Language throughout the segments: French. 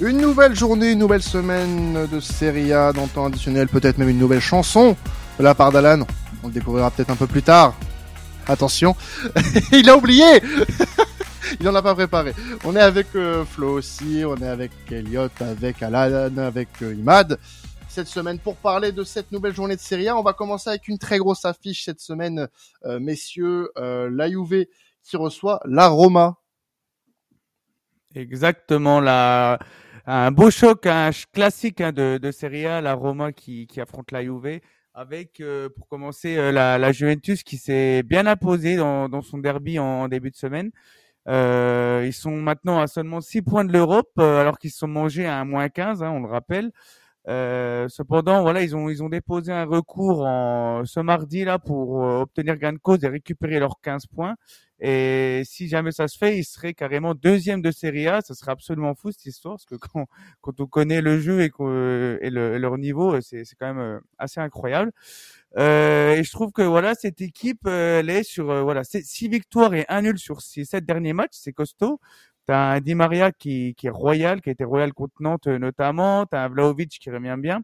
Une nouvelle journée, une nouvelle semaine de Serie A dans temps additionnel, peut-être même une nouvelle chanson de la part d'Alan. On le découvrira peut-être un peu plus tard. Attention, il a oublié Il en a pas préparé. On est avec euh, Flo aussi, on est avec Elliot, avec Alan, avec euh, Imad. Cette semaine pour parler de cette nouvelle journée de Serie A, on va commencer avec une très grosse affiche cette semaine, euh, messieurs. la qui reçoit la Roma. Exactement, la un beau choc, un classique hein, de, de Serie A, la Roma qui, qui affronte la Juve, avec euh, pour commencer euh, la, la, Juventus qui s'est bien imposée dans, dans son derby en, début de semaine. Euh, ils sont maintenant à seulement 6 points de l'Europe, euh, alors qu'ils se sont mangés à un moins 15, hein, on le rappelle. Euh, cependant, voilà, ils ont ils ont déposé un recours en, ce mardi là pour obtenir gain de cause et récupérer leurs 15 points. Et si jamais ça se fait, il serait carrément deuxième de Serie A. Ça serait absolument fou cette histoire, parce que quand, quand on connaît le jeu et, et, le, leur niveau, c'est quand même euh, assez incroyable. Euh, et je trouve que voilà, cette équipe, euh, elle est sur euh, voilà, six victoires et un nul sur ces sept derniers matchs, c'est costaud. T'as un Di Maria qui, qui est royal, qui a été royal contre Nantes notamment. T'as un Vlaovic qui revient bien.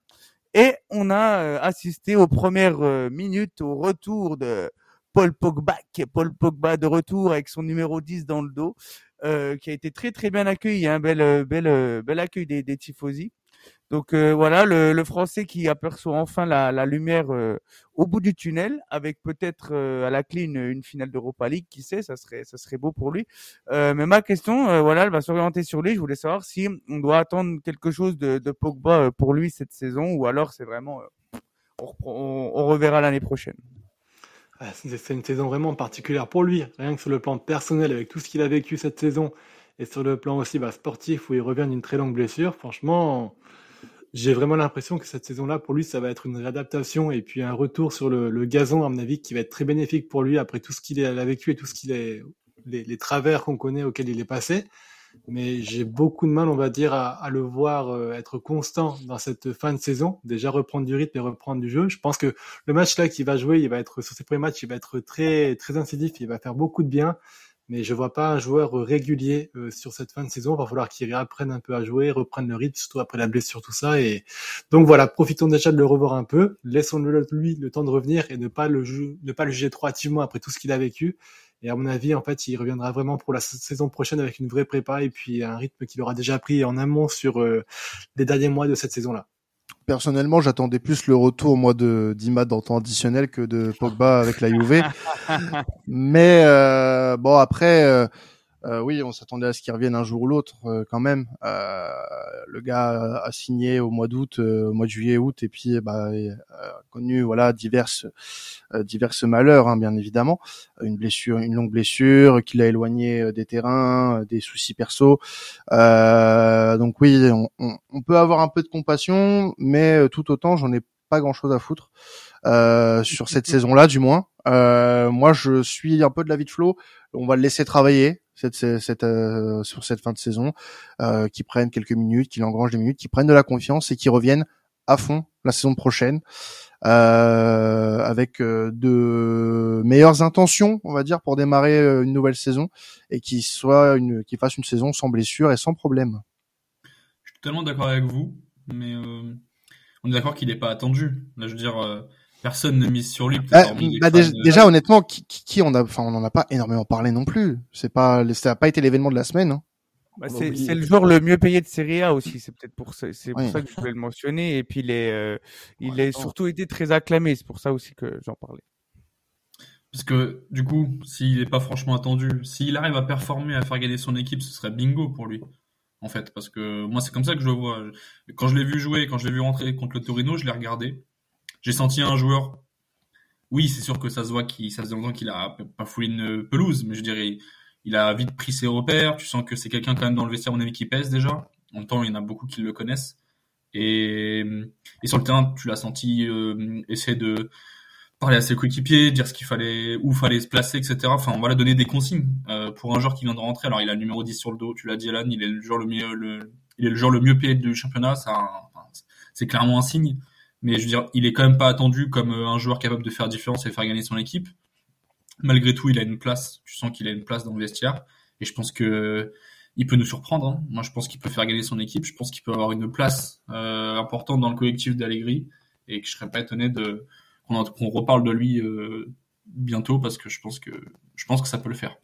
Et on a assisté aux premières minutes au retour de Paul Pogba, Paul Pogba de retour avec son numéro 10 dans le dos, euh, qui a été très très bien accueilli, un bel euh, bel euh, bel accueil des, des tifosi. Donc voilà, le, Français qui aperçoit enfin la, lumière au bout du tunnel, avec peut-être à la clé une, finale d'Europa League, qui sait, ça serait ça serait beau pour lui. mais ma question, voilà, elle va s'orienter sur lui. Je voulais savoir si on doit attendre quelque chose de, de Pogba pour lui cette saison, ou alors c'est vraiment on reverra l'année prochaine. Ah, c'est une saison vraiment particulière pour lui, rien que sur le plan personnel, avec tout ce qu'il a vécu cette saison, et sur le plan aussi bah, sportif, où il revient d'une très longue blessure. Franchement, j'ai vraiment l'impression que cette saison-là, pour lui, ça va être une réadaptation et puis un retour sur le, gazon, à mon avis, qui va être très bénéfique pour lui après tout ce qu'il a vécu et tout ce qu'il est, les, les travers qu'on connaît auxquels il est passé mais j'ai beaucoup de mal, on va dire, à, à le voir euh, être constant dans cette fin de saison. Déjà reprendre du rythme et reprendre du jeu. Je pense que le match là qu'il va jouer, il va être sur ses premiers matchs, il va être très très incisif, il va faire beaucoup de bien. Mais je vois pas un joueur régulier euh, sur cette fin de saison. Il va falloir qu'il apprenne un peu à jouer, reprenne le rythme, surtout après la blessure, tout ça. Et donc voilà, profitons déjà de le revoir un peu. Laissons-le lui le temps de revenir et ne pas le, ne pas le juger trop hâtivement après tout ce qu'il a vécu. Et à mon avis, en fait, il reviendra vraiment pour la saison prochaine avec une vraie prépa et puis un rythme qu'il aura déjà pris en amont sur euh, les derniers mois de cette saison-là. Personnellement, j'attendais plus le retour moi de d'Ima dans temps additionnel que de Pogba avec la Juve. Mais euh, bon après. Euh, euh, oui, on s'attendait à ce qu'il revienne un jour ou l'autre euh, quand même. Euh, le gars a signé au mois d'août, au mois de juillet, août, et puis bah, a connu voilà diverses diverses malheurs, hein, bien évidemment, une blessure, une longue blessure qui l'a éloigné des terrains, des soucis perso. donc oui, on, on, peut avoir un peu de compassion, mais tout autant, j'en ai pas grand chose à foutre sur cette saison-là, du moins. moi, je suis un peu de la vie de Flo. On va le laisser travailler cette, cette, euh, sur cette fin de saison, euh, qui prennent quelques minutes, qui engrange des minutes, qui prennent de la confiance et qui reviennent à fond la saison prochaine euh, avec euh, de meilleures intentions, on va dire, pour démarrer euh, une nouvelle saison et qui soit une, qui fasse une saison sans blessure et sans problème. Je suis totalement d'accord avec vous, mais on est d'accord qu'il n'est pas attendu. Là, je veux dire personne ne mise sur lui. Euh, bah, déjà, honnêtement, qui, qui, on a, enfin, on en a pas énormément parlé non plus. C'est pas, ça n'a pas été l'événement de la semaine. Hein. Bah, c'est, c'est le joueur le mieux payé de Serie A aussi. C'est peut-être pour ça, c'est pour ça que je voulais le mentionner. Et puis il est, euh, il est surtout été très acclamé. C'est pour ça aussi que j'en parlais. Parce que du coup, s'il n'est pas franchement attendu, s'il arrive à performer, à faire gagner son équipe, ce serait bingo pour lui. En fait, parce que moi, c'est comme ça que je le vois. Quand je l'ai vu jouer, quand je l'ai vu rentrer contre le Torino, je l'ai regardé. J'ai senti un joueur. Oui, c'est sûr que ça se voit qu'il, ça faisait longtemps qu'il a pas foulé une pelouse, mais je dirais, il a vite pris ses repères. Tu sens que c'est quelqu'un quand même dans le vestiaire, mon avis, qui pèse déjà. En même temps, il y en a beaucoup qui le connaissent. Et, sur le terrain, tu l'as senti euh, essayer de parler à ses coéquipiers, dire ce qu'il fallait, où fallait se placer, etc. Enfin, voilà, donner des consignes euh, pour un joueur qui vient de rentrer. Alors, il a le numéro 10 sur le dos, tu l'as dit, Alan, il est le joueur le mieux, le, il est le joueur le mieux payé du championnat. Ça, c'est clairement un signe mais je veux dire, il est quand même pas attendu comme euh, un joueur capable de faire différence et faire gagner son équipe. Malgré tout, il a une place. Tu sens qu'il a une place dans le vestiaire. Et je pense que il peut nous surprendre. Hein. Moi, je pense qu'il peut faire gagner son équipe. Je pense qu'il peut avoir une place euh, importante dans le collectif d'Allegri et que je serais pas étonné de qu'on reparle de lui euh, bientôt parce que je pense que je pense que ça peut le faire.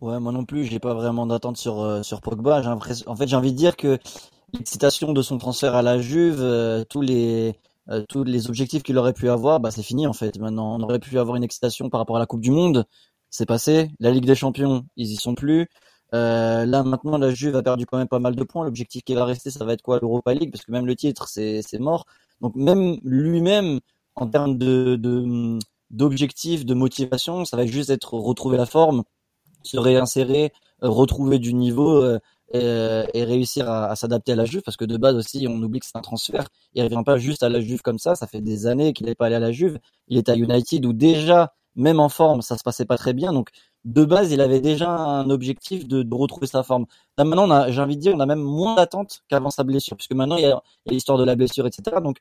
Ouais, moi non plus, j'ai pas vraiment d'attente sur euh, sur Pogba. En fait, j'ai envie de dire que l'excitation de son transfert à la Juve, euh, tous les tous les objectifs qu'il aurait pu avoir, bah c'est fini en fait. Maintenant, on aurait pu avoir une excitation par rapport à la Coupe du Monde, c'est passé. La Ligue des Champions, ils y sont plus. Euh, là maintenant, la Juve a perdu quand même pas mal de points. L'objectif qui va rester, ça va être quoi l'Europa League, parce que même le titre, c'est c'est mort. Donc même lui-même, en termes de d'objectifs, de, motivation, ça va juste être retrouver la forme, se réinsérer, euh, retrouver du niveau euh, et, réussir à, s'adapter à la Juve, parce que de base aussi, on oublie que c'est un transfert. Il revient pas juste à la Juve comme ça. Ça fait des années qu'il n'est pas allé à la Juve. Il est à United où déjà, même en forme, ça se passait pas très bien. Donc de base, il avait déjà un objectif de, retrouver sa forme. Là, maintenant, j'ai envie de dire, on a même moins d'attentes qu'avant sa blessure, puisque maintenant, il y a l'histoire de la blessure, etc. Donc,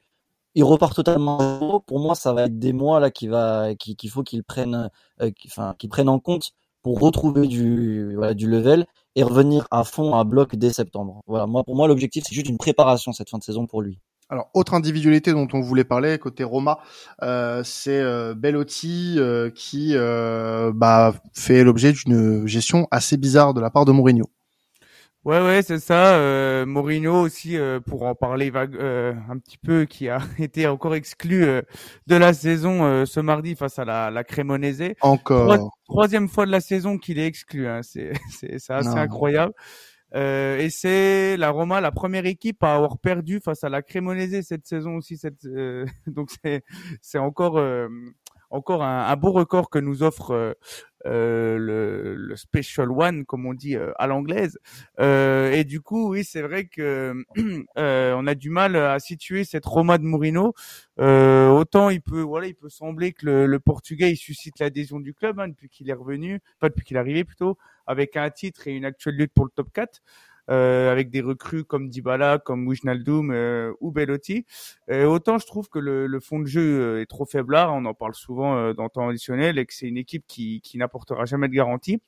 il repart totalement Pour moi, ça va être des mois là qu'il va, qu'il faut qu'il prenne, euh, enfin, qu'il prenne en compte pour retrouver du, voilà, du level et revenir à fond à bloc dès septembre. Voilà. Moi, pour moi, l'objectif, c'est juste une préparation cette fin de saison pour lui. Alors, autre individualité dont on voulait parler côté Roma, euh, c'est euh, Bellotti euh, qui euh, bah, fait l'objet d'une gestion assez bizarre de la part de Mourinho. Ouais, ouais, c'est ça. Euh, Mourinho aussi, pour en parler vague, un petit peu, qui a été encore exclu de la saison ce mardi face à la, la Cremonese. Encore. troisième fois de la saison qu'il est exclu. Hein. C'est, c'est, assez incroyable. Euh, et c'est la Roma, la première équipe à avoir perdu face à la Cremonese cette saison aussi. Cette, euh, donc c'est c'est encore euh, encore un, beau record que nous offre euh, euh le, Special One, comme on dit à l'anglaise. et du coup, oui, c'est vrai que on a du mal à situer cette Roma de Mourinho. autant il peut, voilà, il peut sembler que le, Portugais il suscite l'adhésion du club hein, depuis qu'il est revenu, pas depuis qu'il est arrivé plutôt avec un titre et une actuelle lutte pour le top 4. Euh, avec des recrues comme Dybala, comme Wijnaldum euh, ou Bellotti. Euh, autant je trouve que le, le, fond de jeu euh, est trop faiblard, on en parle souvent euh, dans le temps additionnel, et que c'est une équipe qui, qui n'apportera jamais de garantie.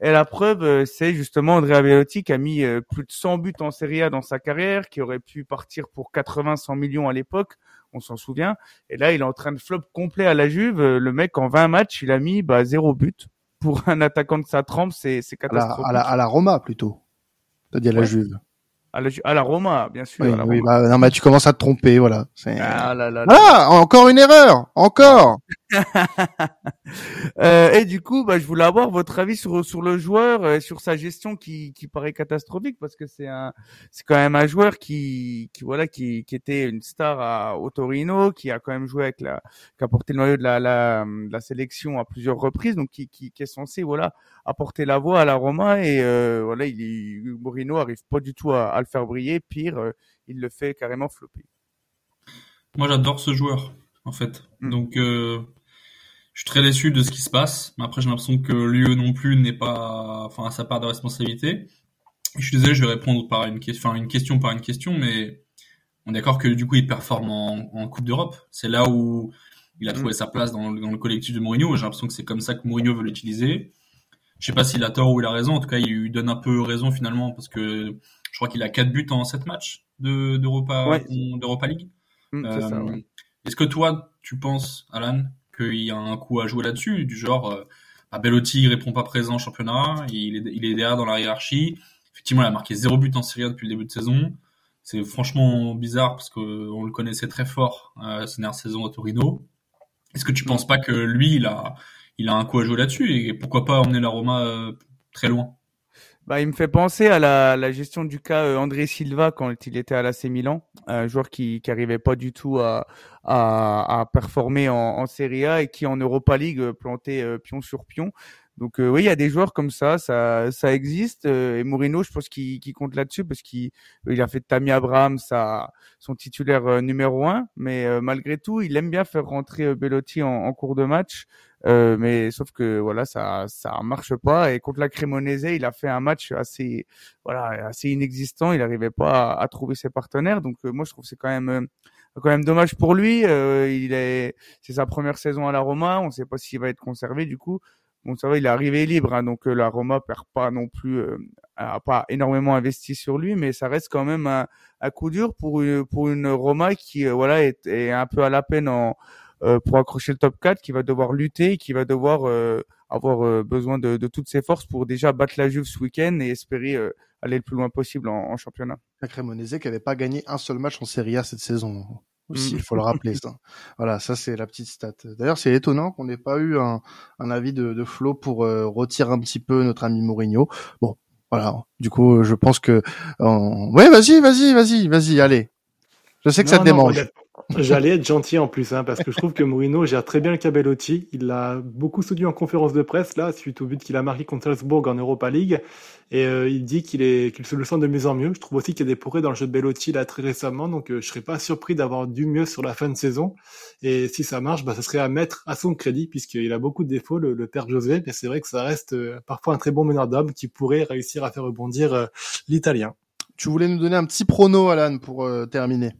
Et la preuve, c'est justement Andrea Bellotti qui a mis plus de 100 buts en Serie A dans sa carrière, qui aurait pu partir pour 80-100 millions à l'époque, on s'en souvient. Et là, il est en train de flop complet à la Juve. Le mec, en 20 matchs, il a mis bah, zéro but pour un attaquant de sa trempe, c'est catastrophique. À la, à la, Roma plutôt. T'as dit à la Juve. À la, à la, Roma, bien sûr. Oui, bah, non, mais tu commences à te tromper, voilà. Ah, là, là, ah, encore une erreur, encore. euh, et du coup, bah, je voulais avoir votre avis sur sur le joueur, euh, sur sa gestion qui qui paraît catastrophique parce que c'est un c'est quand même un joueur qui qui voilà qui qui était une star à au Torino, qui a quand même joué avec la qui a porté le noyau de la la, la sélection à plusieurs reprises, donc qui qui, qui est censé voilà apporter la voix à la Roma et euh, voilà il est, Mourinho arrive pas du tout à, à le faire briller, pire euh, il le fait carrément flopper. Moi j'adore ce joueur en fait, mm. donc euh, je suis très déçu de ce qui se passe. Mais après, j'ai l'impression que l'UE non plus n'est pas, enfin, à sa part de responsabilité. Je suis désolé, je vais répondre par une question, enfin, une question par une question, mais on est d'accord que du coup, il performe en, Coupe d'Europe. C'est là où il a trouvé mm. sa place dans, le collectif de Mourinho. J'ai l'impression que c'est comme ça que Mourinho veut l'utiliser. Je sais pas s'il a tort ou il a raison. En tout cas, il lui donne un peu raison finalement parce que je crois qu'il a quatre buts en sept matchs de d'Europa d'Europa League. Mm, euh, Est-ce que toi, tu penses, Alan, qu'il y a un coup à jouer là-dessus, du genre, euh, bah, répond pas présent au championnat, il est, il est derrière dans la hiérarchie. Effectivement, il a marqué zéro but en Serie depuis le début de saison. C'est franchement bizarre parce qu'on le connaissait très fort euh, cette dernière saison à Torino. Est-ce que tu penses pas que lui, il a, il a un coup à jouer là-dessus et pourquoi pas emmener la Roma euh, très loin? Bah, il me fait penser à la, la gestion du cas euh, André Silva quand il était à l'AC Milan, un joueur qui qui arrivait pas du tout à à, à performer en, en, Serie A et qui en Europa League euh, plantait euh, pion sur pion. Donc oui, il y a des joueurs comme ça, ça, ça existe. et Mourinho, je pense qu'il compte là-dessus parce qu'il il a fait de Tammy Abraham sa, son titulaire numéro un. Mais malgré tout, il aime bien faire rentrer Bellotti en, en cours de match. Euh, mais sauf que voilà, ça ça marche pas. Et contre la Cremonese, il a fait un match assez voilà assez inexistant. Il n'arrivait pas à, trouver ses partenaires. Donc euh, moi, je trouve c'est quand même euh, quand même dommage pour lui. il est c'est sa première saison à la Roma. On ne sait pas s'il va être conservé du coup. bon, ça va, il est arrivé libre, hein, donc la Roma perd pas non plus, a pas énormément investi sur lui, mais ça reste quand même un, un coup dur pour une, pour une Roma qui, voilà, est, est un peu à la peine en pour accrocher le top 4, qui va devoir lutter, qui va devoir avoir euh, besoin de, de, toutes ses forces pour déjà battre la Juve ce week-end et espérer euh, aller le plus loin possible en, en championnat. La Cremonese qui n'avait pas gagné un seul match en Serie A cette saison aussi, il faut le rappeler ça. Voilà, ça c'est la petite stat. D'ailleurs, c'est étonnant qu'on n'ait pas eu un, un avis de, de Flo pour euh, retirer un petit peu notre ami Mourinho. Bon, voilà. Du coup, je pense que, ouais, vas-y, vas-y, vas-y, vas-y, allez. Je sais que ça te démange. J'allais être gentil en plus, hein, parce que je trouve que Mourinho gère très bien le Cabellotti. Il l'a beaucoup soutenu en conférence de presse, là, suite au but qu'il a marqué contre Salzbourg en Europa League. Et euh, il dit qu'il est qu'il se le sent de mieux en mieux. Je trouve aussi qu'il y a des progrès dans le jeu de Bellotti là très récemment, donc euh, je serais pas surpris d'avoir du mieux sur la fin de saison. Et si ça marche, bah, ça serait à mettre à son crédit, puisqu'il a beaucoup de défauts, le, père José. Mais c'est vrai que ça reste euh, parfois un très bon meneur d'hommes qui pourrait réussir à faire rebondir l'Italien. Tu voulais nous donner un petit prono, Alan, pour terminer?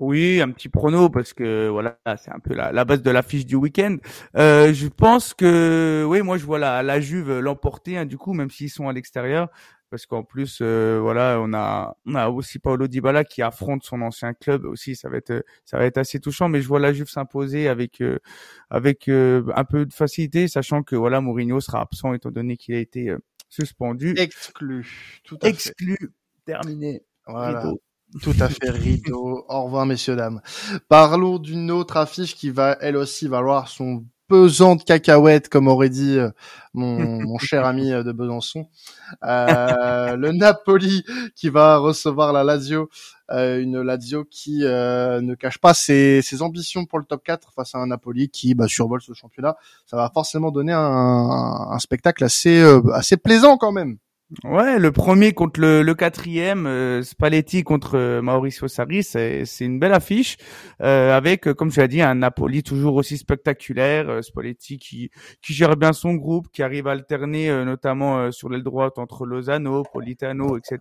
Oui, un petit prono parce que voilà, c'est un peu la, la base de l'affiche du week-end. Euh, je pense que oui, moi je vois la, la Juve l'emporter hein, du coup, même s'ils sont à l'extérieur, parce qu'en plus euh, voilà, on a on a aussi Paolo Dybala qui affronte son ancien club aussi, ça va être ça va être assez touchant, mais je vois la Juve s'imposer avec euh, avec euh, un peu de facilité, sachant que voilà Mourinho sera absent étant donné qu'il a été suspendu, exclu, tout à exclu, terminé. Voilà. Tout à fait, rideau. Au revoir, messieurs, dames. Parlons d'une autre affiche qui va, elle aussi, valoir son pesant de cacahuètes, comme aurait dit euh, mon, mon cher ami euh, de Besançon. Euh, le Napoli qui va recevoir la Lazio, euh, une Lazio qui ne cache pas ses, ses, ambitions pour le top 4 face à un Napoli qui bah, survole ce championnat. Ça va forcément donner un, un spectacle assez, assez plaisant quand même. Ouais, le premier contre le, le quatrième, euh, Spalletti contre euh, Mauricio Sarri, c'est une belle affiche euh, avec, comme tu as dit, un Napoli toujours aussi spectaculaire. Euh, Spalletti qui qui gère bien son groupe, qui arrive à alterner notamment sur l'aile droite entre Lozano, Politano, etc.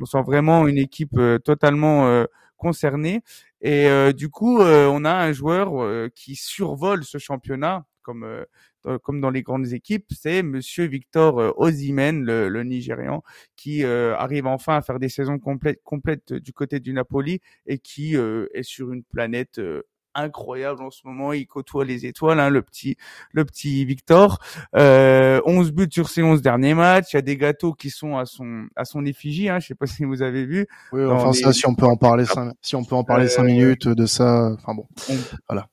On sent vraiment une équipe totalement concernée. Et du coup, on a un joueur qui survole ce championnat comme euh, comme dans les grandes équipes, c'est Monsieur Victor euh, Osimhen, le, le Nigérian, qui euh, arrive enfin à faire des saisons complètes, complètes du côté du Napoli et qui est sur une planète incroyable en ce moment. Il côtoie les étoiles, hein, le petit, le petit Victor. Euh, 11 buts sur ses 11 derniers matchs. Il y a des gâteaux qui sont à son, à son effigie. Hein, je sais pas si vous avez vu. Oui, enfin ça, si on peut en parler, si on peut en parler cinq minutes de ça. Enfin bon, voilà.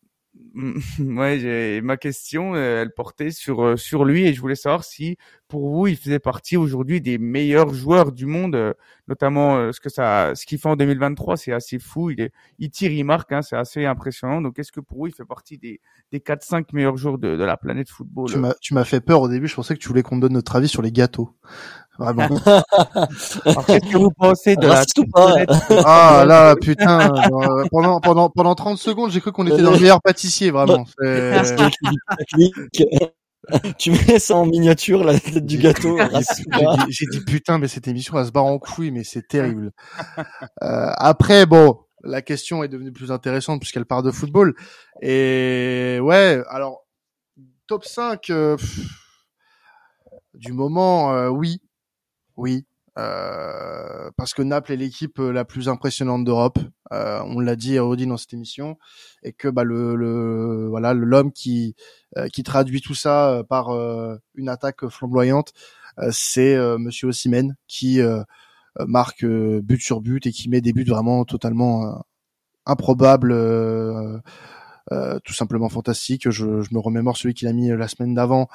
ouais, ma question, euh, elle portait sur euh, sur lui et je voulais savoir si pour vous il faisait partie aujourd'hui des meilleurs joueurs du monde, euh, notamment ce que ça, ce qu'il fait en 2023, c'est assez fou. Il est, il tire, il marque, hein, c'est assez impressionnant. Donc est-ce que pour vous il fait partie des des 4-5 meilleurs joueurs de, de la planète football? Tu m'as tu m'as fait peur au début. Je pensais que tu voulais qu'on donne notre avis sur les gâteaux. Vraiment. Qu'est-ce que vous pensez de la Ah là, putain. pendant pendant pendant 30 secondes, j'ai cru qu'on était dans le meilleur pâtissier, vraiment. tu mets ça en miniature, la tête du gâteau. J'ai dit putain, mais cette émission elle se barre en couille, mais c'est terrible. Euh, après, bon, la question est devenue plus intéressante puisqu'elle part de football. Et ouais, alors top 5 euh, du moment, euh, oui, oui, euh, parce que Naples est l'équipe euh, la plus impressionnante d'Europe. Euh, on l'a dit et redit dans cette émission, et que bah, le, le voilà l'homme qui qui traduit tout ça par une attaque flamboyante, c'est Monsieur Osimhen qui marque but sur but et qui met des buts vraiment totalement improbables. Tout simplement fantastique. Je, je, me remémore celui qu'il a mis la semaine d'avant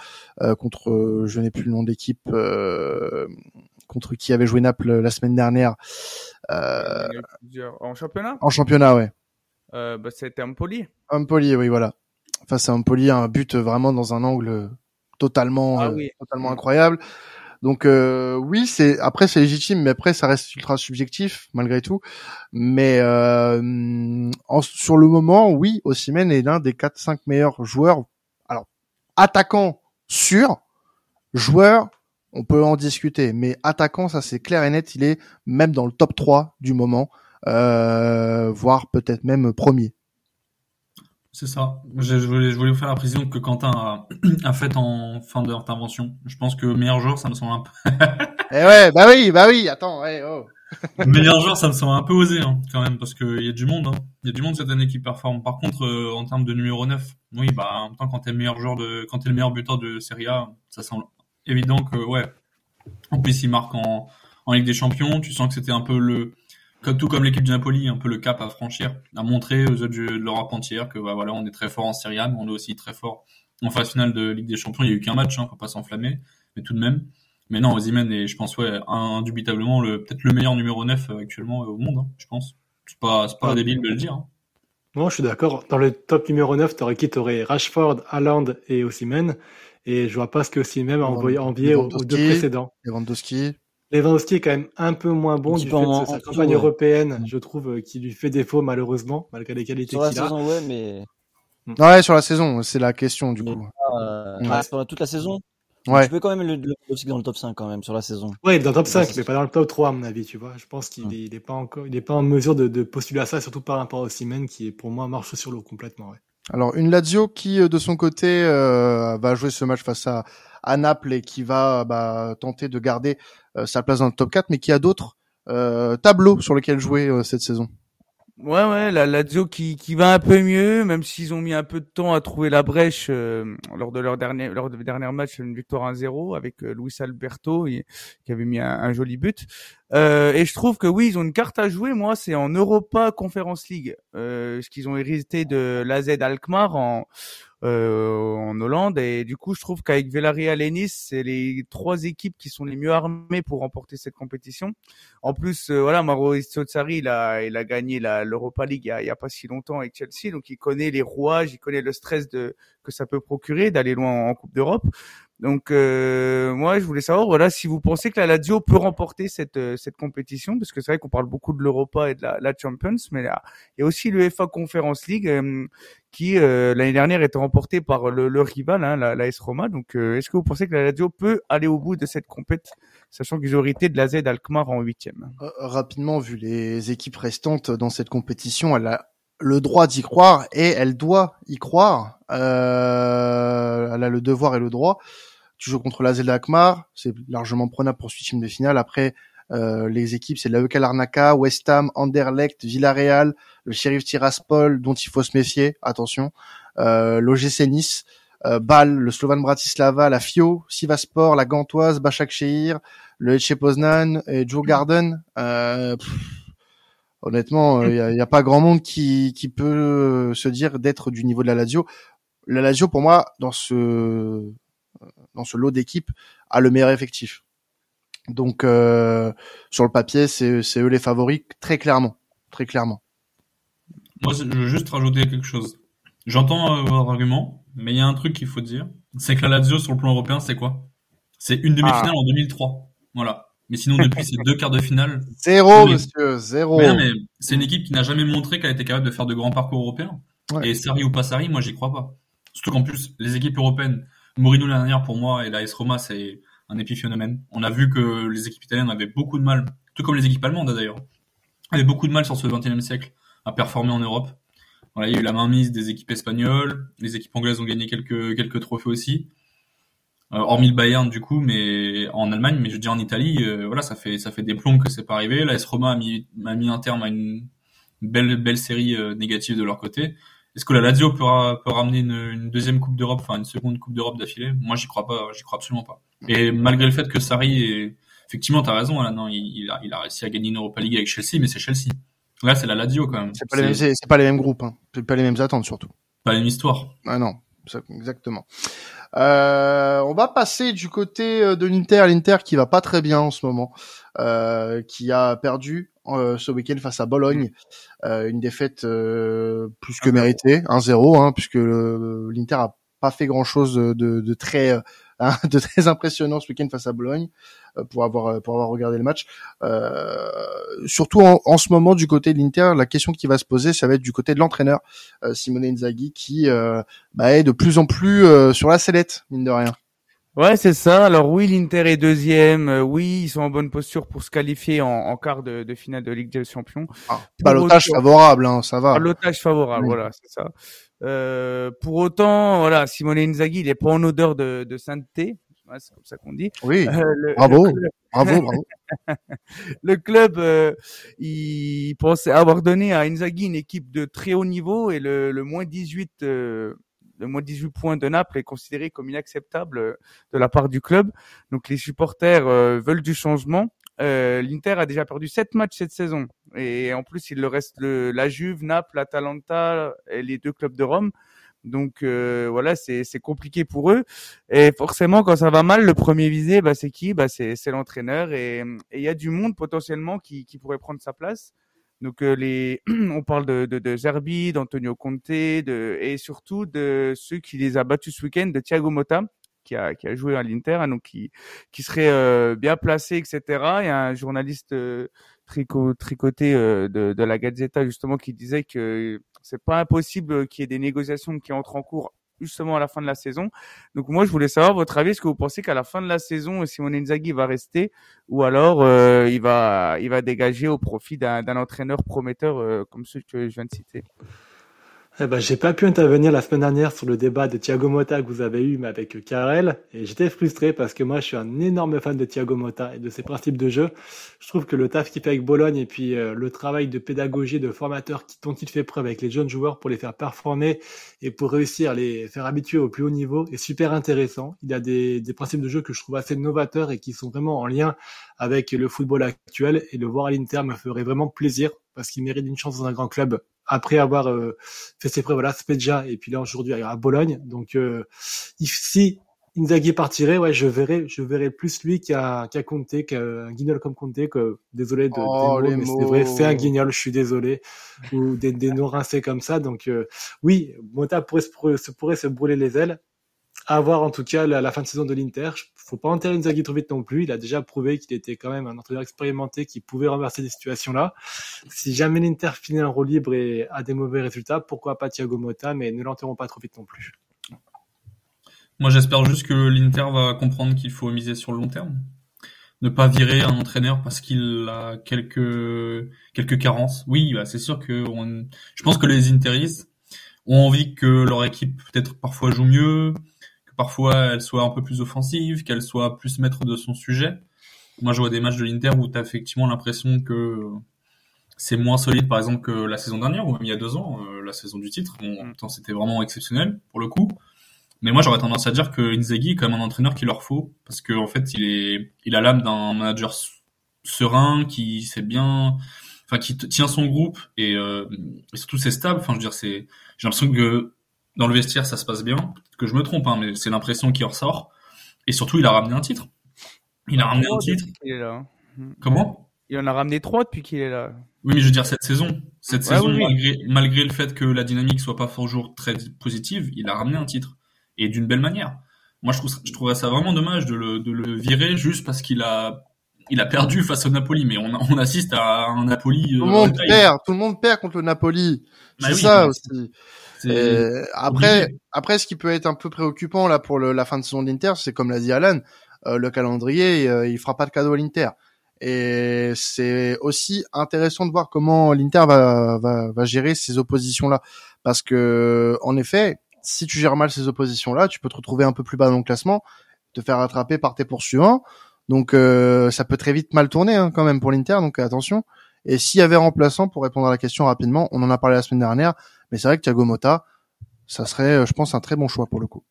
contre, je n'ai plus le nom d'équipe, contre qui avait joué Naples la semaine dernière. Euh, en championnat? En championnat, ouais. Euh, bah, c'était Empoli. Empoli, oui, voilà. Face à Empoli, un but vraiment dans un angle totalement, ah euh, totalement incroyable. Donc euh, oui, c'est après c'est légitime, mais après ça reste ultra subjectif malgré tout. Mais euh, sur le moment, oui, Osimhen est l'un des 4-5 meilleurs joueurs. Alors attaquant sûr, joueur on peut en discuter. Mais attaquant, ça c'est clair et net, il est même dans le top 3 du moment, euh, voire peut-être même premier. C'est ça. Je, je, voulais, je voulais vous faire la précision que Quentin a, a faite en fin d'intervention. Je pense que meilleur joueur, ça me semble un peu. eh ouais, bah oui, bah oui. Attends, ouais, oh. meilleur joueur, ça me semble un peu osé hein, quand même, parce qu'il y a du monde. Hein. Il y a du monde cette année qui performe. Par contre, euh, en termes de numéro 9, oui, bah en même temps, quand t'es le meilleur joueur de, quand t'es le meilleur buteur de Serie A, ça semble évident que ouais. En plus, il marque en, en Ligue des Champions. Tu sens que c'était un peu le comme tout comme l'équipe du Napoli, un peu le cap à franchir, à montrer aux autres de l'Europe entière que bah, voilà, on est très fort en Serie A, mais on est aussi très fort en phase finale de Ligue des Champions. Il y a eu qu'un match, hein, faut pas s'enflammer, mais tout de même. Mais non, Ozymen est, je pense, ouais, indubitablement le peut-être le meilleur numéro 9 euh, actuellement au monde, hein, je pense. C'est pas, c'est pas débile de le dire. Hein. Moi, je suis d'accord. Dans le top numéro 9, t'aurais qui? T'aurais Rashford, Haaland et Osimhen. Et je vois pas ce que Osimhen a envié aux, aux deux précédents. Lewandowski. Lewandowski est quand même un peu moins bon du fait de sa campagne européenne, je trouve, euh, qui lui fait défaut malheureusement, malgré les qualités qu'il a. Sur la saison, ouais, mais... Ouais, sur la saison, c'est la question du coup. Euh, ouais. ah, toute la saison Ouais. Je peux quand même le Lewandowski dans le top 5 quand même sur la saison. Ouais, dans le top 5, mais pas dans le top 3 à mon avis, tu vois. Je pense qu'il n'est est pas encore, il est pas en mesure de, de, postuler à ça, surtout par rapport au Siemens qui est pour moi marche sur l'eau complètement. Ouais. Alors une Lazio qui euh, de son côté euh, va jouer ce match face à, à Naples et qui va bah, tenter de garder euh, sa place dans le top 4, mais qui a d'autres euh, tableaux sur lesquels jouer euh, cette saison. Ouais, ouais, la Lazio qui, qui va un peu mieux, même s'ils ont mis un peu de temps à trouver la brèche euh, lors de leur dernier lors de dernier match, une victoire 1-0 avec Luis Alberto qui avait mis un, joli but. Euh, et je trouve que oui, ils ont une carte à jouer. Moi, c'est en Europa Conference League, ce qu'ils ont hérité de l'AZ Alkmaar en en Hollande. Et du coup, je trouve qu'avec Villarreal et Nice, c'est les trois équipes qui sont les mieux armées pour remporter cette compétition. En plus, euh, voilà, Sarri, il a, il a gagné l'Europa League il y, a, il y, a, pas si longtemps avec Chelsea, donc il connaît les rouages, il connaît le stress de, que ça peut procurer d'aller loin en Coupe d'Europe. Donc euh, moi, je voulais savoir, voilà, si vous pensez que la Lazio peut remporter cette euh, cette compétition, parce que c'est vrai qu'on parle beaucoup de l'Europa et de la, la Champions, mais là, il y a aussi l'UEFA Conference League euh, qui euh, l'année dernière était remportée par le, le rival, hein, la, la S Roma. Donc, est-ce que vous pensez que la Lazio peut aller au bout de cette compète, sachant qu'ils ont hérité de la Z Alkmaar en huitième? Rapidement, vu les équipes restantes dans cette compétition, elle a le droit d'y croire et elle doit y croire. Euh, elle a le devoir et le droit. Tu joues contre la Akmar, c'est largement prenable pour ce de finale. Après, euh, les équipes, c'est l'AEK Larnaca, West Ham, Anderlecht, Villarreal, le Sheriff Tiraspol, dont il faut se méfier, attention, euh, l'OGC Nice, euh, Bâle, le Slovan Bratislava, la Fio, Sivaspor, la Gantoise, Bachak Shehir, le Ecce Poznan et Joe Garden. Euh, honnêtement, il euh, n'y a, pas grand monde qui, qui peut se dire d'être du niveau de la Lazio. La Lazio, pour moi, dans ce dans ce lot d'équipes, a le meilleur effectif. Donc euh, sur le papier, c'est eux les favoris très clairement, très clairement. Moi, je veux juste rajouter quelque chose. J'entends euh, votre argument, mais il y a un truc qu'il faut dire, c'est que la Lazio sur le plan européen, c'est quoi? C'est une demi-finale ah. en 2003. Voilà. Mais sinon, depuis ces deux quarts de finale. Zéro, monsieur, zéro. Mais, mais c'est une équipe qui n'a jamais montré qu'elle était capable de faire de grands parcours européens. Et Sari ou pas Sari, moi, j'y crois pas. Surtout qu'en plus, les équipes européennes, Mourinho l'année dernière, pour moi, et la S Roma, c'est un épiphénomène. On a vu que les équipes italiennes avaient beaucoup de mal, tout comme les équipes allemandes d'ailleurs, avaient beaucoup de mal sur ce 21e siècle à performer en Europe. Voilà, il y a eu la mainmise des équipes espagnoles, les équipes anglaises ont gagné quelques, quelques trophées aussi. Euh, hormis le Bayern du coup, mais en Allemagne, mais je dis en Italie, euh, voilà, ça fait ça fait des plombs que c'est pas arrivé. La S Roma a mis, a mis un terme à une belle belle série euh, négative de leur côté. Est-ce que la Lazio peut, peut ramener une, une deuxième Coupe d'Europe, enfin une seconde Coupe d'Europe d'affilée? Moi, j'y crois pas, j'y crois absolument pas. Et malgré le fait que Sarri est, effectivement, t'as raison, là, non, il, il, a, il a réussi à gagner une Europa League avec Chelsea, mais c'est Chelsea. Là, c'est la Lazio quand même. C'est pas, les, pas les mêmes groupes, hein. c'est pas les mêmes attentes surtout. Pas la même histoire. Ah non, exactement. Euh, on va passer du côté euh, de l'Inter, l'Inter qui va pas très bien en ce moment, euh, qui a perdu euh, ce week-end face à Bologne, euh, une défaite plus que méritée, 1-0, hein, puisque l'Inter a pas fait grand-chose de, de, très hein, de très impressionnant ce week-end face à Bologne pour avoir pour avoir regardé le match. Euh, surtout en, en, ce moment du côté de l'Inter, la question qui va se poser, ça va être du côté de l'entraîneur euh, Simone Inzaghi qui euh, bah, est de plus en plus euh, sur la sellette mine de rien. Ouais, c'est ça. Alors oui, l'Inter est deuxième. oui, ils sont en bonne posture pour se qualifier en, en quart de, de, finale de Ligue des Champions. Ah, balotage favorable, hein, ça va. Balotage favorable, voilà, c'est ça. Euh, pour autant, voilà, Simone Inzaghi, il est pas en odeur de, de sainteté. Ouais, c'est comme ça qu'on dit. Oui, Euh, le- bravo, le club- bravo, bravo. le club, euh, il pensait avoir donné à Inzaghi une équipe de très haut niveau et le, le moins 18, euh, le moins 18 points de Naples est considéré comme inacceptable de la part du club. Donc les supporters veulent du changement. Euh, L'Inter a déjà perdu sept matchs cette saison et en plus il leur reste le, la Juve, Naples, l'Atalanta et les deux clubs de Rome. Donc euh, voilà, c'est compliqué pour eux. Et forcément, quand ça va mal, le premier visé, bah, c'est qui? Bah, C'est l'entraîneur. Et il y a du monde potentiellement qui, qui pourrait prendre sa place. Donc euh, les, on parle de, de, Zerbi, d'Antonio Conte, et surtout de ceux qui les a battus ce week-end, de Thiago Motta, qui a, qui a joué à l'Inter, hein, donc qui, qui serait euh, bien placé, etc. Il y a un journaliste trico, tricoté euh, de, de la Gazzetta justement qui disait que c'est pas impossible qu'il y ait des négociations qui entrent en cours justement à la fin de la saison. Donc moi, je voulais savoir votre avis. Est-ce que vous pensez qu'à la fin de la saison, Simone Inzaghi va rester ou alors euh, il va il va dégager au profit d'un d'un entraîneur prometteur euh, comme celui que je viens de citer? Eh ben, j'ai pas pu intervenir la semaine dernière sur le débat de Thiago Motta que vous avez eu, mais avec Karel, et j'étais frustré parce que moi, je suis un énorme fan de Thiago Motta et de ses principes de jeu. Je trouve que le taf qu'il fait avec Bologne et puis euh, le travail de pédagogie, de formateur dont il fait preuve avec les jeunes joueurs pour les faire performer et pour réussir à les faire habituer au plus haut niveau est super intéressant. Il a des, des principes de jeu que je trouve assez novateurs et qui sont vraiment en lien avec le football actuel et le voir à l'Inter me ferait vraiment plaisir parce qu'il mérite une chance dans un grand club après avoir euh, fait ses preuves à la Spezia et puis là aujourd'hui à Bologne. Donc euh, si Inzaghi partirait, ouais, je verrais, je verrais plus lui qu'un qu'un Conte, qu'un guignol comme Conte. Que, désolé de Oh, des les mots, mais c'est vrai, c'est un guignol. Je suis désolé. Ou des, des noms rincés comme ça. Donc euh, oui, Mota pourrait se, pourrait se- pourrait se brûler les ailes. À voir en tout cas la, la fin de saison de l'Inter. Faut pas enterrer Inzaghi trop vite non plus. Il a déjà prouvé qu'il était quand même un entraîneur expérimenté qui pouvait renverser des situations-là. Si jamais l'Inter finit un rôle libre et a des mauvais résultats, pourquoi pas Thiago Motta, mais ne l'enterrons pas trop vite non plus. Moi, j'espère juste que l'Inter va comprendre qu'il faut miser sur le long terme. Ne pas virer un entraîneur parce qu'il a quelques, quelques carences. Oui, bah, c'est sûr que on, je pense que les Interistes ont envie que leur équipe peut-être parfois joue mieux, parfois elle soit un peu plus offensive, qu'elle soit plus maître de son sujet. Moi, je vois des matchs de l'Inter où tu as effectivement l'impression que c'est moins solide, par exemple, que la saison dernière, ou même il y a deux ans, euh, la saison du titre. Bon, pourtant, c'était vraiment exceptionnel, pour le coup. Mais moi, j'aurais tendance à dire que Inzaghi est quand même un entraîneur qu'il leur faut, parce que en fait, il est, il a l'âme d'un manager serein, qui sait bien, enfin, qui tient son groupe et, euh, et surtout c'est stable. Enfin, je veux dire, c'est, j'ai l'impression que dans le vestiaire, ça se passe bien. Peut-être que je me trompe, hein, mais c'est l'impression qui ressort. Et surtout, il a ramené un titre. Il a ramené un Trois titre. depuis qu'il est là. Comment? Il en a ramené trois depuis qu'il est là. Oui, mais je veux dire cette saison. Cette Ouais, saison, oui, oui. malgré, malgré le fait que la dynamique soit pas toujours très positive, il a ramené un titre. Et d'une belle manière. Moi, je, trouve, je trouverais ça vraiment dommage de le, de le virer juste parce qu'il a, il a perdu face au Napoli. Mais on, on assiste à un Napoli. Tout le euh, monde taille. perd, tout le monde perd contre le Napoli. Bah c'est oui, ça mais aussi. Et après, obligé. après, ce qui peut être un peu préoccupant là pour le- la fin de saison de l'Inter, c'est comme l'a dit Alan, euh, le calendrier, euh, il fera pas de cadeau à l'Inter. Et c'est aussi intéressant de voir comment l'Inter va, va, va gérer ces oppositions-là, parce que en effet, si tu gères mal ces oppositions-là, tu peux te retrouver un peu plus bas dans le classement, te faire rattraper par tes poursuivants. Donc euh, ça peut très vite mal tourner hein, quand même pour l'Inter, donc attention. Et s'il y avait remplaçant, pour répondre à la question rapidement, on en a parlé la semaine dernière, mais c'est vrai que Thiago Motta, ça serait, euh, je pense, un très bon choix pour le coup.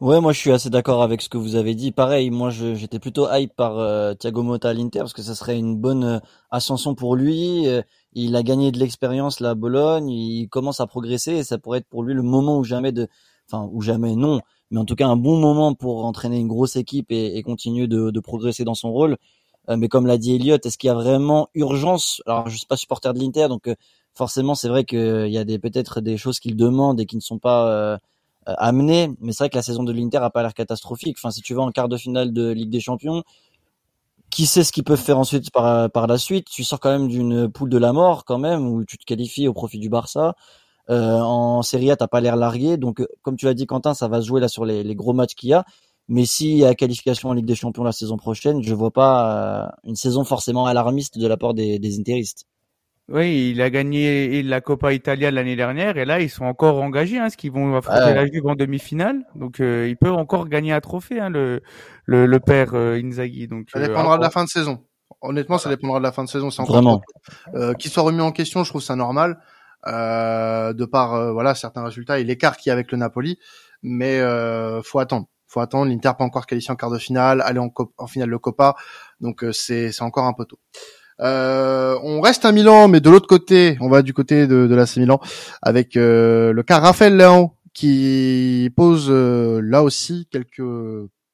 Ouais, moi je suis assez d'accord avec ce que vous avez dit. Pareil, moi j'étais plutôt hype par euh, Thiago Motta à l'Inter parce que ça serait une bonne euh, ascension pour lui. Euh, il a gagné de l'expérience là à Bologne, il commence à progresser et ça pourrait être pour lui le moment ou jamais de, enfin ou jamais non, mais en tout cas un bon moment pour entraîner une grosse équipe et, et continuer de, de progresser dans son rôle. Euh, mais comme l'a dit Elliot, est-ce qu'il y a vraiment urgence? Alors je suis pas supporter de l'Inter, donc euh, forcément c'est vrai qu'il y a peut-être des choses qu'il demande et qui ne sont pas euh, euh, amené. Mais c'est vrai que la saison de l'Inter a pas l'air catastrophique. Enfin, si tu vas en quart de finale de Ligue des Champions, qui sait ce qu'ils peuvent faire ensuite par, la suite? Tu sors quand même d'une poule de la mort quand même, où tu te qualifies au profit du Barça. Euh, en Serie A, t'as pas l'air largué. Donc, euh, comme tu l'as dit, Quentin, ça va se jouer là sur les, gros matchs qu'il y a. Mais s'il y a qualification en Ligue des Champions la saison prochaine, je vois pas une saison forcément alarmiste de la part des, des interistes. Oui, il a gagné la Coppa Italia l'année dernière et là ils sont encore engagés, hein, ce qu'ils vont affronter la Juve en demi-finale. Donc euh, ils peuvent encore gagner un trophée, hein, le, le, le père euh, Inzaghi. Donc ça dépendra de la fin de saison. Honnêtement, ça dépendra de la fin de saison. C'est Vraiment. Euh, qu'il soit remis en question, je trouve ça normal, euh, de par voilà certains résultats et l'écart qu'il y a avec le Napoli. Mais faut attendre faut attendre. L'Inter pas encore qualifié en quart de finale, aller en, en finale de Coppa, donc c'est c'est encore un peu tôt. Euh, on reste à Milan, mais de l'autre côté, on va du côté de, de l'AC Milan avec euh, le cas Raphaël Léon qui pose euh, là aussi quelques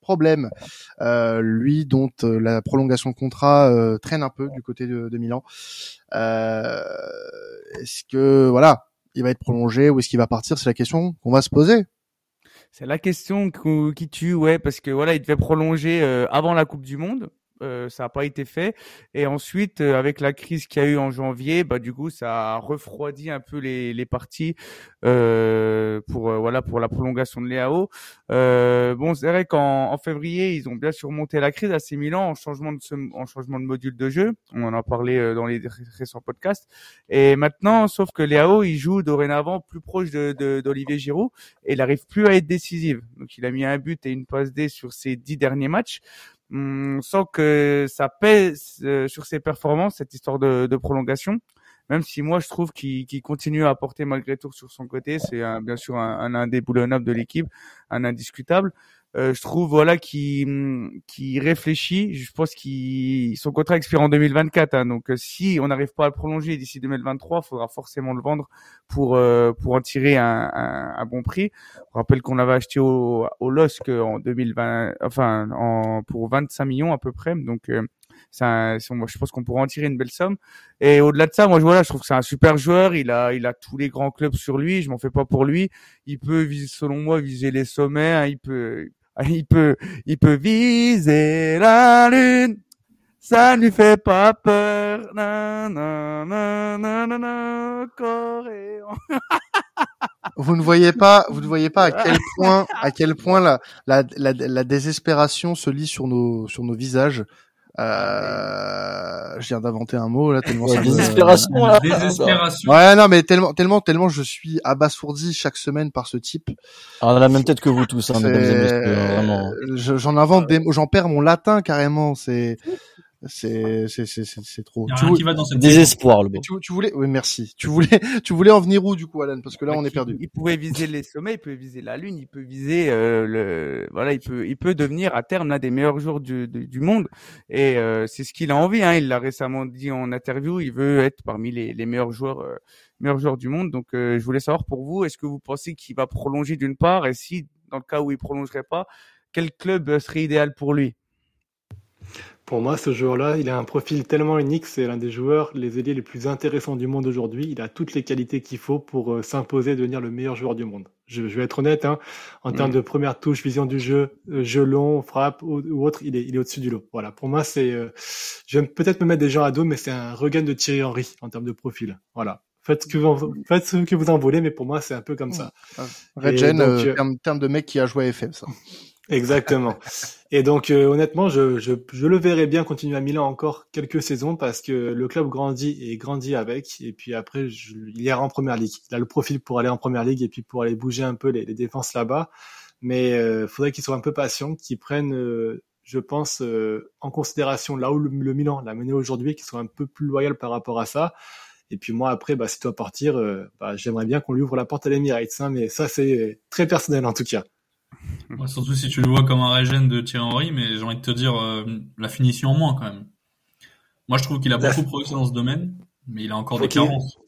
problèmes. lui dont la prolongation de contrat traîne un peu du côté de, de Milan. est-ce que voilà, il va être prolongé ou est-ce qu'il va partir? C'est la question qu'on va se poser. C'est la question qui tue, ouais, parce que voilà, il devait prolonger avant la Coupe du Monde. Euh, ça n'a pas été fait. Et ensuite, euh, avec la crise qu'il y a eu en janvier, bah du coup, ça a refroidi un peu les, les parties euh, pour voilà pour la prolongation de Léao. bon, c'est vrai qu'en en février, ils ont bien surmonté la crise à ces Milan en changement de en changement de module de jeu. On en a parlé dans les récents podcasts. Et maintenant, sauf que Léao, il joue dorénavant plus proche de d'Olivier Giroud et il arrive plus à être décisif. Donc, il a mis un but et une passe D sur ses dix derniers matchs on sent que ça pèse euh, sur ses performances cette histoire de, de prolongation. Même si moi je trouve qu'il continue à apporter malgré tout sur son côté, c'est bien sûr un, un indéboulonnable de l'équipe, un indiscutable. Euh, je trouve voilà qui qui réfléchit. Je pense qu'il son contrat expire en 2024. Hein, donc euh, si on n'arrive pas à le prolonger d'ici 2023, il faudra forcément le vendre pour euh, pour en tirer un, un, un, bon prix. On rappelle qu'on l'avait acheté au, au LOSC en 2020, enfin en pour 25 millions à peu près. Donc ça, je pense qu'on pourra en tirer une belle somme. Et au-delà de ça, moi, voilà, je trouve que c'est un super joueur. Il a, il a tous les grands clubs sur lui. Je m'en fais pas pour lui. Il peut, selon moi, viser les sommets. Hein. Il peut, il peut, il peut viser la lune. Ça ne lui fait pas peur. Na, na, na, na, na, na, vous ne voyez pas, vous ne voyez pas à quel point, à quel point la, la, la, la désespération se lit sur nos, sur nos visages. Euh, je viens d'inventer un mot là tellement ça désespération, me... désespération. Ouais non mais tellement tellement tellement je suis abasourdi chaque semaine par ce type. Alors, on a la même tête que vous tous hein, mesdames et messieurs, vraiment. J'en invente des j'en perds mon latin carrément, c'est c'est c'est c'est c'est trop. Il y a rien qui va dans cette désespoir le Tu, tu, voulais oui merci. Tu voulais tu voulais en venir où du coup Alan? Parce que là on est perdu. Il pouvait viser les sommets, il peut viser la lune, il peut viser euh, le voilà, il peut il peut devenir à terme l'un des meilleurs joueurs du du, monde et euh, c'est ce qu'il a envie hein, il l'a récemment dit en interview, il veut être parmi les les meilleurs joueurs euh, meilleurs joueurs du monde. Donc je voulais savoir pour vous, est-ce que vous pensez qu'il va prolonger d'une part? Et si dans le cas où il prolongerait pas, quel club serait idéal pour lui? Pour moi, ce joueur-là, il a un profil tellement unique. C'est l'un des joueurs, les ailiers les plus intéressants du monde aujourd'hui. Il a toutes les qualités qu'il faut pour euh, s'imposer, devenir le meilleur joueur du monde. Je, vais être honnête, hein, en termes mm. de première touche, vision du jeu, euh, jeu long, frappe ou, autre, il est, il est au-dessus du lot. Voilà. Pour moi, c'est, euh, je vais peut-être me mettre des gens à dos, mais c'est un regain de Thierry Henry en termes de profil. Voilà. Faites ce que vous, faites ce que vous en voulez, mais pour moi, c'est un peu comme ça. Regen, en termes de mec qui a joué à FM, ça. Exactement. Et donc euh, honnêtement, je, je, je, le verrais bien continuer à Milan encore quelques saisons parce que le club grandit et grandit avec. Et puis après, je, il ira en première ligue. Il a le profil pour aller en première ligue et puis pour aller bouger un peu les, les défenses là-bas. Mais euh, faudrait qu'il soit un peu patient, qu'il prenne, euh, je pense, euh, en considération là où le, Milan l'a mené aujourd'hui, qu'il soit un peu plus loyal par rapport à ça. Et puis moi après, bah, si toi partir, bah, j'aimerais bien qu'on lui ouvre la porte à l'Emirates. Hein, mais ça c'est très personnel en tout cas surtout si tu le vois comme un régène de Thierry Henry, mais j'ai envie de te dire euh, la finition en moins quand même. Moi, je trouve qu'il a beaucoup progressé dans ce domaine, mais il a encore des carences.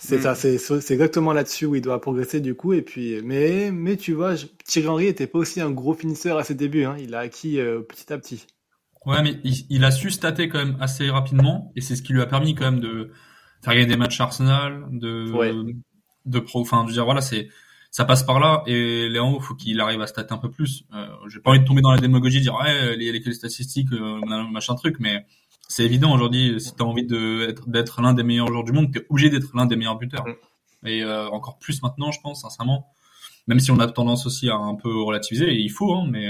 C'est ça, c'est exactement là-dessus où il doit progresser du coup. Et puis, mais mais tu vois, Thierry Henry était pas aussi un gros finisseur à ses débuts. Hein. Il a acquis euh, petit à petit. Ouais, mais il, a su stater quand même assez rapidement, et c'est ce qui lui a permis quand même de faire gagner des matchs Arsenal, de de pro. Enfin, je veux dire, voilà, c'est ça passe par là et Léon faut qu'il arrive à stater un peu plus. Euh, j'ai pas envie de tomber dans la démagogie dire ouais les, les statistiques euh, machin truc mais c'est évident aujourd'hui si tu as envie d'être l'un des meilleurs joueurs du monde tu es obligé d'être l'un des meilleurs buteurs. Mm. et euh, encore plus maintenant je pense sincèrement. Même si on a tendance aussi à un peu relativiser et il faut hein, mais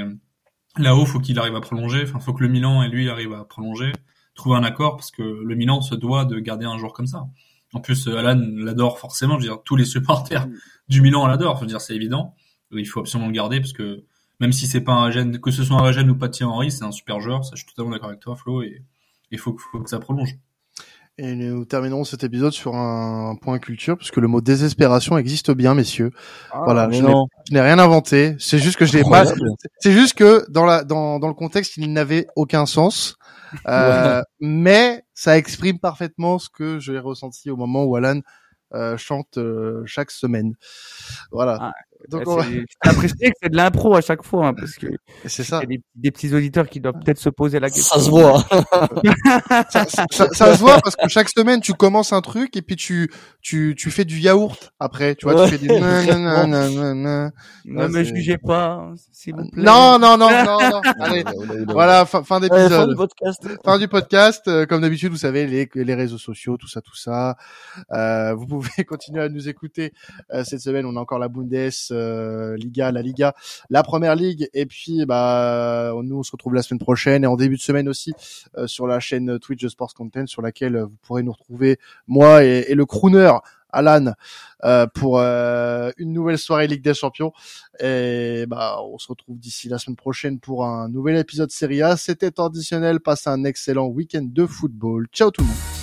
là-haut faut qu'il arrive à prolonger. Enfin faut que le Milan et lui arrivent à prolonger trouver un accord parce que le Milan se doit de garder un joueur comme ça En plus, Alan l'adore forcément. Je veux dire, tous les supporters du Milan l'adorent. Je veux dire, c'est évident. Il faut absolument le garder parce que même si c'est pas un gène, que ce soit un gène ou pas Thierry Henry, c'est un super joueur. Ça, je suis totalement d'accord avec toi, Flo. Et il faut, faut que ça prolonge. Et nous terminerons cet épisode sur un point culture, puisque le mot désespération existe bien, messieurs. Ah, voilà, je n'ai- rien inventé. C'est juste que je l'ai pas. C'est juste que dans la dans dans le contexte, il n'avait aucun sens. Euh, mais ça exprime parfaitement ce que j'ai ressenti au moment où Alan euh, chante euh, chaque semaine. Voilà. Ah, Donc Ouais, on va- c'est- J'ai apprécié que c'est de l'impro à chaque fois, hein, parce que c'est il ça. y a des, des petits auditeurs qui doivent peut-être se poser la question. Ça se voit. ça, ça- ça- ça se voit parce que chaque semaine tu commences un truc et puis tu tu tu fais du yaourt après. Tu vois, Ouais. tu fais des nanana, nanana. Ne Ouais, me jugez pas, s'il vous plaît. Non, non, non, non, non. Allez, voilà, fin, fin Ouais, fin d'épisode. du podcast. fin du podcast. Euh, comme d'habitude, vous savez, les, les réseaux sociaux, tout ça, tout ça. Euh, vous pouvez continuer à nous écouter. Euh, cette semaine, on a encore la Bundes, euh, Liga, la Liga, la Première Ligue. Et puis, bah, nous, on se retrouve la semaine prochaine et en début de semaine aussi euh, sur la chaîne Twitch de Sports Content, sur laquelle euh, vous pourrez nous retrouver, moi et, et le crooner. Alan euh, pour euh, une nouvelle soirée Ligue des Champions et bah on se retrouve d'ici la semaine prochaine pour un nouvel épisode Serie A. C'était traditionnel. Passez un excellent week-end de football. Ciao tout le monde.